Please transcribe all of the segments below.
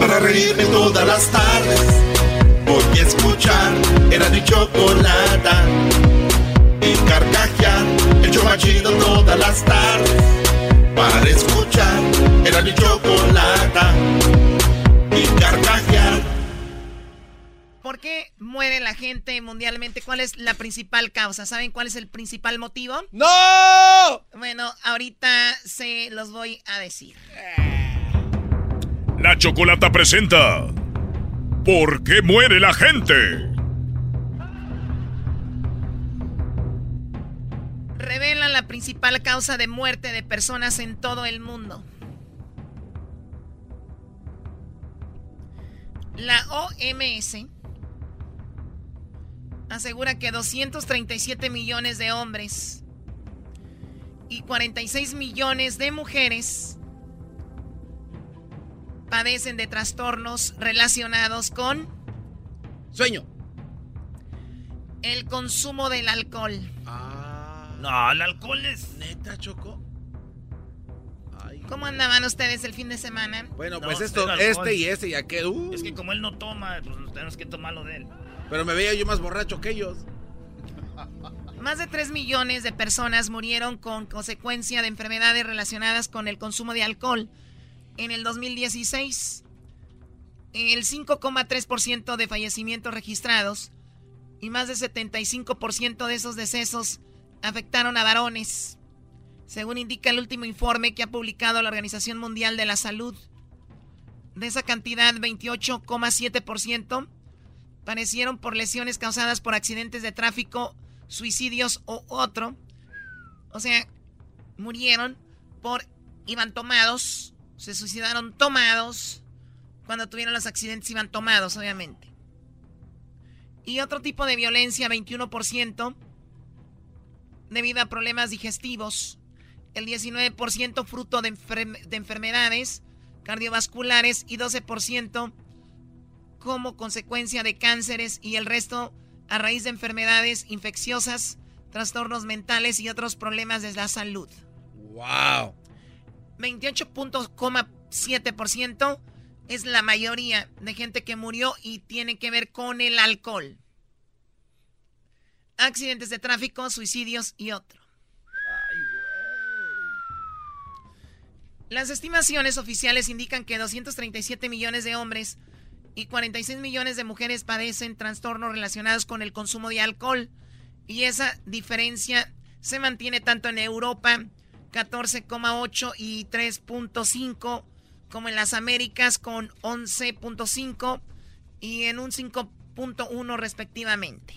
Para reírme todas las tardes, voy a escuchar era mi chocolata. Y carcajear, el show más chido todas las tardes. Para escuchar era mi chocolata. ¿Por qué muere la gente mundialmente? ¿Cuál es la principal causa? ¿Saben cuál es el principal motivo? ¡No! Bueno, ahorita se los voy a decir. La Chocolata presenta ¿Por qué muere la gente? Revelan la principal causa de muerte de personas en todo el mundo. La OMS asegura que 237 millones de hombres y 46 millones de mujeres padecen de trastornos relacionados con Sueño. el consumo del alcohol. No, el alcohol es neta, Choco. ¿Cómo andaban ustedes el fin de semana? Bueno, No, pues esto, este y este y aquel. uh, Es que como él no toma, pues tenemos que tomarlo de él. Pero me veía yo más borracho que ellos. Más de 3 millones de personas murieron con consecuencia de enfermedades relacionadas con el consumo de alcohol en el 2016. El 5,3% de fallecimientos registrados y más del 75% de esos decesos afectaron a varones, según indica el último informe que ha publicado la Organización Mundial de la Salud. De esa cantidad, 28,7% parecieron por lesiones causadas por accidentes de tráfico, suicidios o otro. O sea, murieron por iban tomados, se suicidaron tomados. Cuando tuvieron los accidentes iban tomados, obviamente. Y otro tipo de violencia, 21%, debido a problemas digestivos. El 19% fruto de, de enfermedades cardiovasculares y 12% como consecuencia de cánceres y el resto a raíz de enfermedades infecciosas, trastornos mentales y otros problemas de la salud. ¡Wow! 28.7% es la mayoría de gente que murió y tiene que ver con el alcohol. Accidentes de tráfico, suicidios y otro. Las estimaciones oficiales indican que 237 millones de hombres y 46 millones de mujeres padecen trastornos relacionados con el consumo de alcohol. Y esa diferencia se mantiene tanto en Europa, 14,8 y 3.5, como en las Américas con 11.5 y en un 5.1 respectivamente.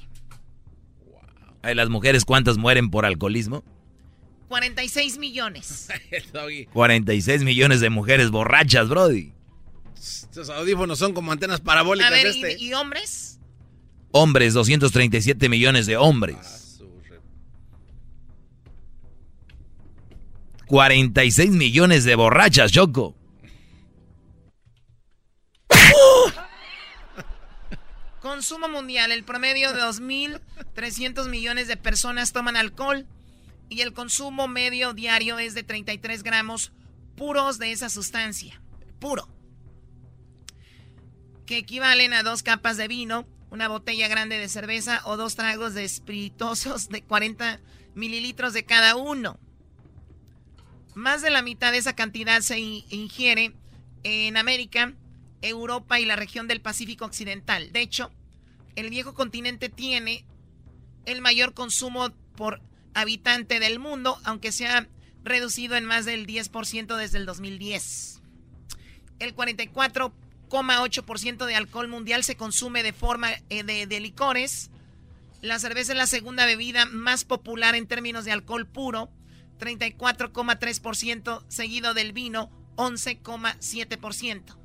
Ay, ¿Las mujeres cuántas mueren por alcoholismo? 46 millones. El doggy. 46 millones de mujeres borrachas, Brody. Estos audífonos son como antenas parabólicas A ver, ¿y- este. ¿y, hombres? Hombres, 237 millones de hombres. 46 millones de borrachas, Choco. Consumo mundial. El promedio de 2.300 millones de personas toman alcohol y el consumo medio diario es de 33 gramos puros de esa sustancia. Puro. Que equivalen a dos capas de vino, una botella grande de cerveza o dos tragos de espirituosos de 40 mililitros de cada uno. Más de la mitad de esa cantidad se ingiere en América, Europa y la región del Pacífico Occidental. De hecho, el viejo continente tiene el mayor consumo por habitante del mundo, aunque se ha reducido en más del 10% desde el 2010. El 44,8% de alcohol mundial se consume de forma eh, de, licores. La cerveza es la segunda bebida más popular en términos de alcohol puro, 34,3%, seguido del vino, 11,7%.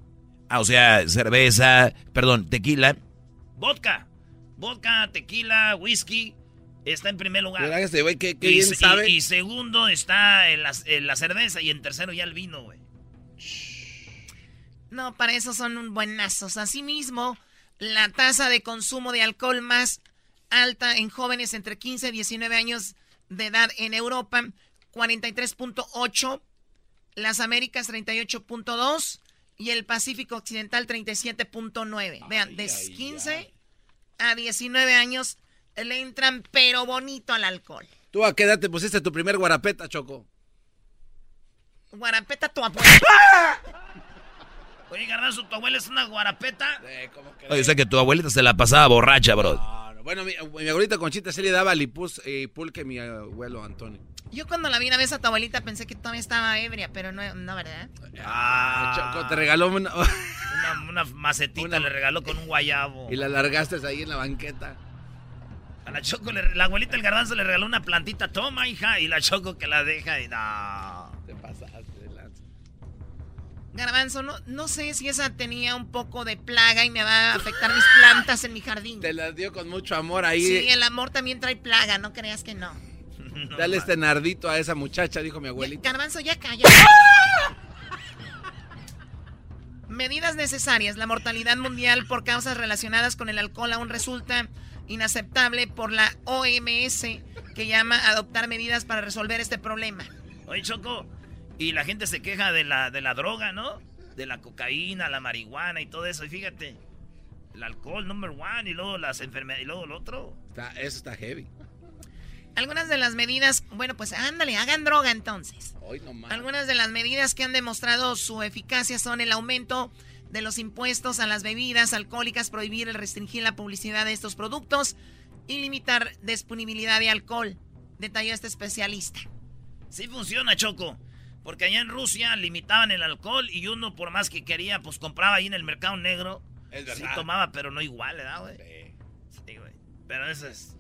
Ah, o sea, cerveza, perdón, tequila. Vodka. Vodka, tequila, whisky. Está en primer lugar. Este güey, ¿qué, y, bien sabe? Y, segundo está en la, cerveza y en tercero ya el vino, güey. No, para eso son un buenazos. Asimismo, la tasa de consumo de alcohol más alta en jóvenes entre 15 y 19 años de edad en Europa, 43.8, las Américas 38.2 y el Pacífico Occidental 37.9. Vean, de 15 a 19 años le entran pero bonito al alcohol. ¿Tú a qué edad te pusiste tu primer guarapeta, Choco? Guarapeta tu abuela. Oye, Garbanzo, ¿tu abuela es una guarapeta? ¿cómo que Oye, o sea que tu abuelita se la pasaba borracha, bro. Bueno, mi, abuelita Conchita se le daba lipus y pulque a mi abuelo Antonio. Yo cuando la vi una vez a tu abuelita pensé que todavía estaba ebria, pero no, no ¿verdad? Ah, Choco, te regaló una... una, macetita, le regaló con un guayabo. Y la largaste ahí en la banqueta. A la Choco, la abuelita del garbanzo le regaló una plantita. Toma, hija. Y la Choco que la deja y no. Garbanzo, no, no sé si esa tenía un poco de plaga y me va a afectar mis plantas en mi jardín. Te las dio con mucho amor ahí. Sí, el amor también trae plaga, no creas que no. Dale este nardito a esa muchacha, dijo mi abuelita. Garbanzo, ya calla. Medidas necesarias. La mortalidad mundial por causas relacionadas con el alcohol aún resulta inaceptable por la OMS, que llama a adoptar medidas para resolver este problema. Oye, Choco, y la gente se queja de la, de la droga, ¿no? De la cocaína, la marihuana y todo eso. Y fíjate, el alcohol, number one, y luego las enfermedades, y luego el otro. Está, eso está heavy. Algunas de las medidas, bueno, pues ándale, hagan droga entonces. Hoy no Algunas de las medidas que han demostrado su eficacia son el aumento de los impuestos a las bebidas alcohólicas, prohibir el restringir la publicidad de estos productos y limitar disponibilidad de alcohol, detalló este especialista. Sí funciona, Choco. Porque allá en Rusia limitaban el alcohol y uno, por más que quería, pues compraba ahí en el mercado negro. Es Sí tomaba, pero no igual, ¿verdad, güey? Sí. güey. Pero eso es...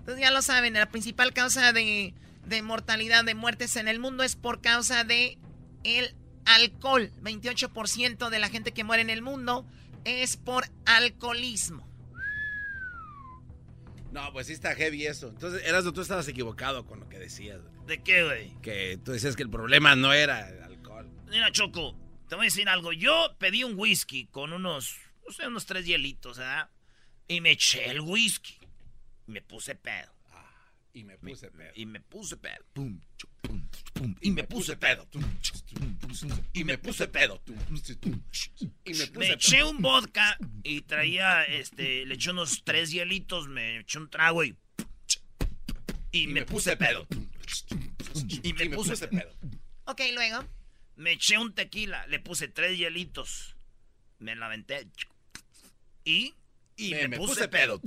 Entonces ya lo saben, la principal causa de, de mortalidad, de muertes en el mundo es por causa de el alcohol. 28% de la gente que muere en el mundo es por alcoholismo. No, pues sí está heavy eso. Entonces, Erasmo, tú estabas equivocado con lo que decías. ¿De qué, güey? Que tú decías que el problema no era el alcohol. Mira, Choco, te voy a decir algo. Yo pedí un whisky con unos, no sé, unos tres hielitos, ¿verdad? Y me eché el whisky. Y me puse pedo. Ah, y me puse pedo. Y me puse pedo. Pum, pum, pum, y me puse pedo. Y me puse pedo. Y me puse eché un vodka y traía, este, le eché unos tres hielitos, me eché un trago y... Y, me, puse, pedo. Y me, puse, pedo. Ok, luego. Me eché un tequila, le puse tres hielitos. Me la aventé. Y... Y me, puse, pedo.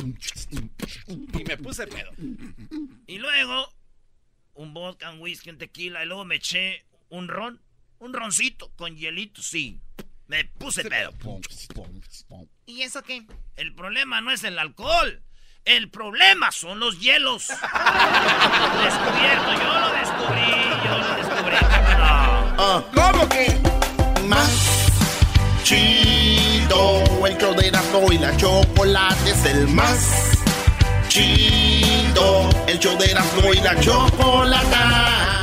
Y me puse pedo. Y luego un vodka, un whisky, un tequila, y luego me eché un ron, un roncito con hielito, sí. Me puse pedo. ¿Y eso qué? El problema no es el alcohol. El problema son los hielos. Descubierto, yo lo descubrí, yo lo descubrí. Ah, ¿Cómo que? Más chido. El show y la chocolate es el más chido. El show y la chocolata.